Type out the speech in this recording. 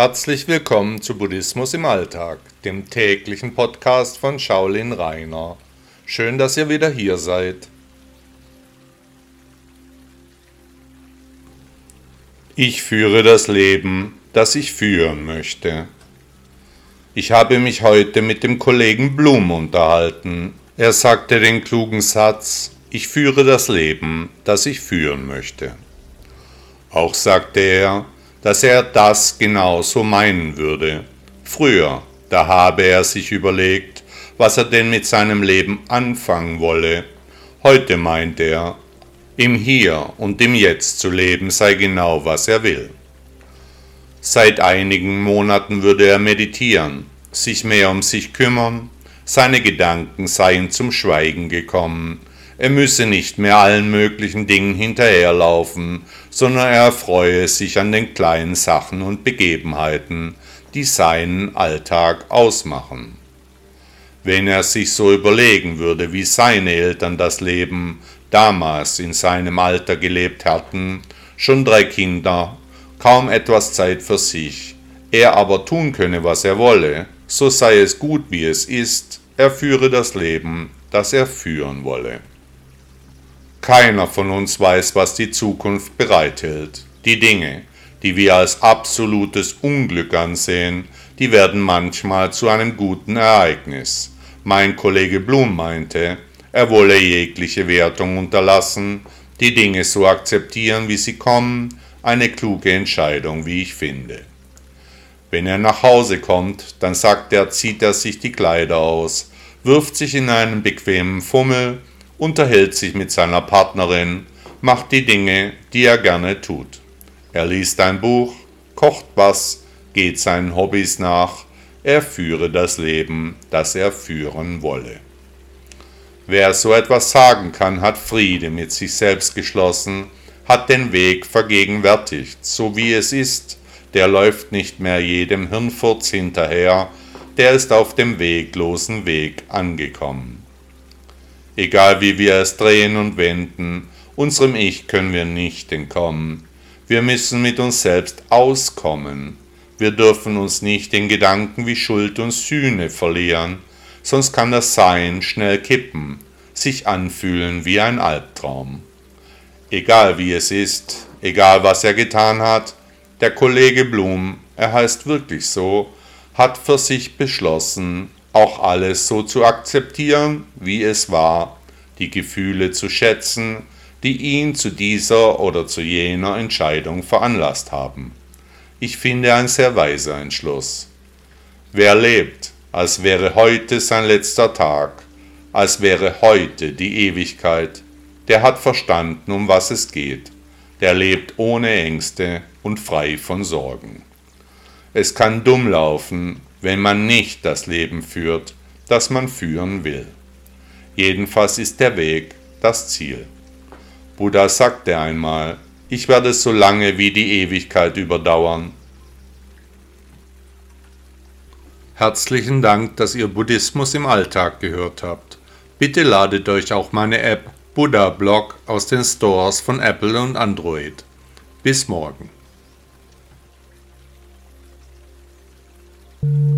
Herzlich willkommen zu Buddhismus im Alltag, dem täglichen Podcast von Shaolin Rainer. Schön, dass ihr wieder hier seid. Ich führe das Leben, das ich führen möchte. Ich habe mich heute mit dem Kollegen Blum unterhalten. Er sagte den klugen Satz, ich führe das Leben, das ich führen möchte. Auch sagte er, dass er das genauso meinen würde. Früher, da habe er sich überlegt, was er denn mit seinem Leben anfangen wolle. Heute meint er, im Hier und im Jetzt zu leben sei genau, was er will. Seit einigen Monaten würde er meditieren, sich mehr um sich kümmern, seine Gedanken seien zum Schweigen gekommen, er müsse nicht mehr allen möglichen Dingen hinterherlaufen, sondern er erfreue sich an den kleinen Sachen und Begebenheiten, die seinen Alltag ausmachen. Wenn er sich so überlegen würde, wie seine Eltern das Leben damals in seinem Alter gelebt hatten, schon drei Kinder, kaum etwas Zeit für sich, er aber tun könne, was er wolle, so sei es gut, wie es ist, er führe das Leben, das er führen wolle. Keiner von uns weiß, was die Zukunft bereithält. Die Dinge, die wir als absolutes Unglück ansehen, die werden manchmal zu einem guten Ereignis. Mein Kollege Blum meinte, er wolle jegliche Wertung unterlassen, die Dinge so akzeptieren, wie sie kommen, eine kluge Entscheidung, wie ich finde. Wenn er nach Hause kommt, dann sagt er, zieht er sich die Kleider aus, wirft sich in einen bequemen Fummel unterhält sich mit seiner Partnerin, macht die Dinge, die er gerne tut. Er liest ein Buch, kocht was, geht seinen Hobbys nach, er führe das Leben, das er führen wolle. Wer so etwas sagen kann, hat Friede mit sich selbst geschlossen, hat den Weg vergegenwärtigt, so wie es ist, der läuft nicht mehr jedem Hirnfurz hinterher, der ist auf dem weglosen Weg angekommen. Egal wie wir es drehen und wenden, unserem Ich können wir nicht entkommen. Wir müssen mit uns selbst auskommen. Wir dürfen uns nicht in Gedanken wie Schuld und Sühne verlieren, sonst kann das Sein schnell kippen, sich anfühlen wie ein Albtraum. Egal wie es ist, egal was er getan hat, der Kollege Blum, er heißt wirklich so, hat für sich beschlossen, auch alles so zu akzeptieren, wie es war, die Gefühle zu schätzen, die ihn zu dieser oder zu jener Entscheidung veranlasst haben. Ich finde ein sehr weiser Entschluss. Wer lebt, als wäre heute sein letzter Tag, als wäre heute die Ewigkeit, der hat verstanden, um was es geht, der lebt ohne Ängste und frei von Sorgen. Es kann dumm laufen, wenn man nicht das Leben führt, das man führen will. Jedenfalls ist der Weg das Ziel. Buddha sagte einmal, ich werde so lange wie die Ewigkeit überdauern. Herzlichen Dank, dass ihr Buddhismus im Alltag gehört habt. Bitte ladet euch auch meine App Buddha Blog aus den Stores von Apple und Android. Bis morgen. Thank you.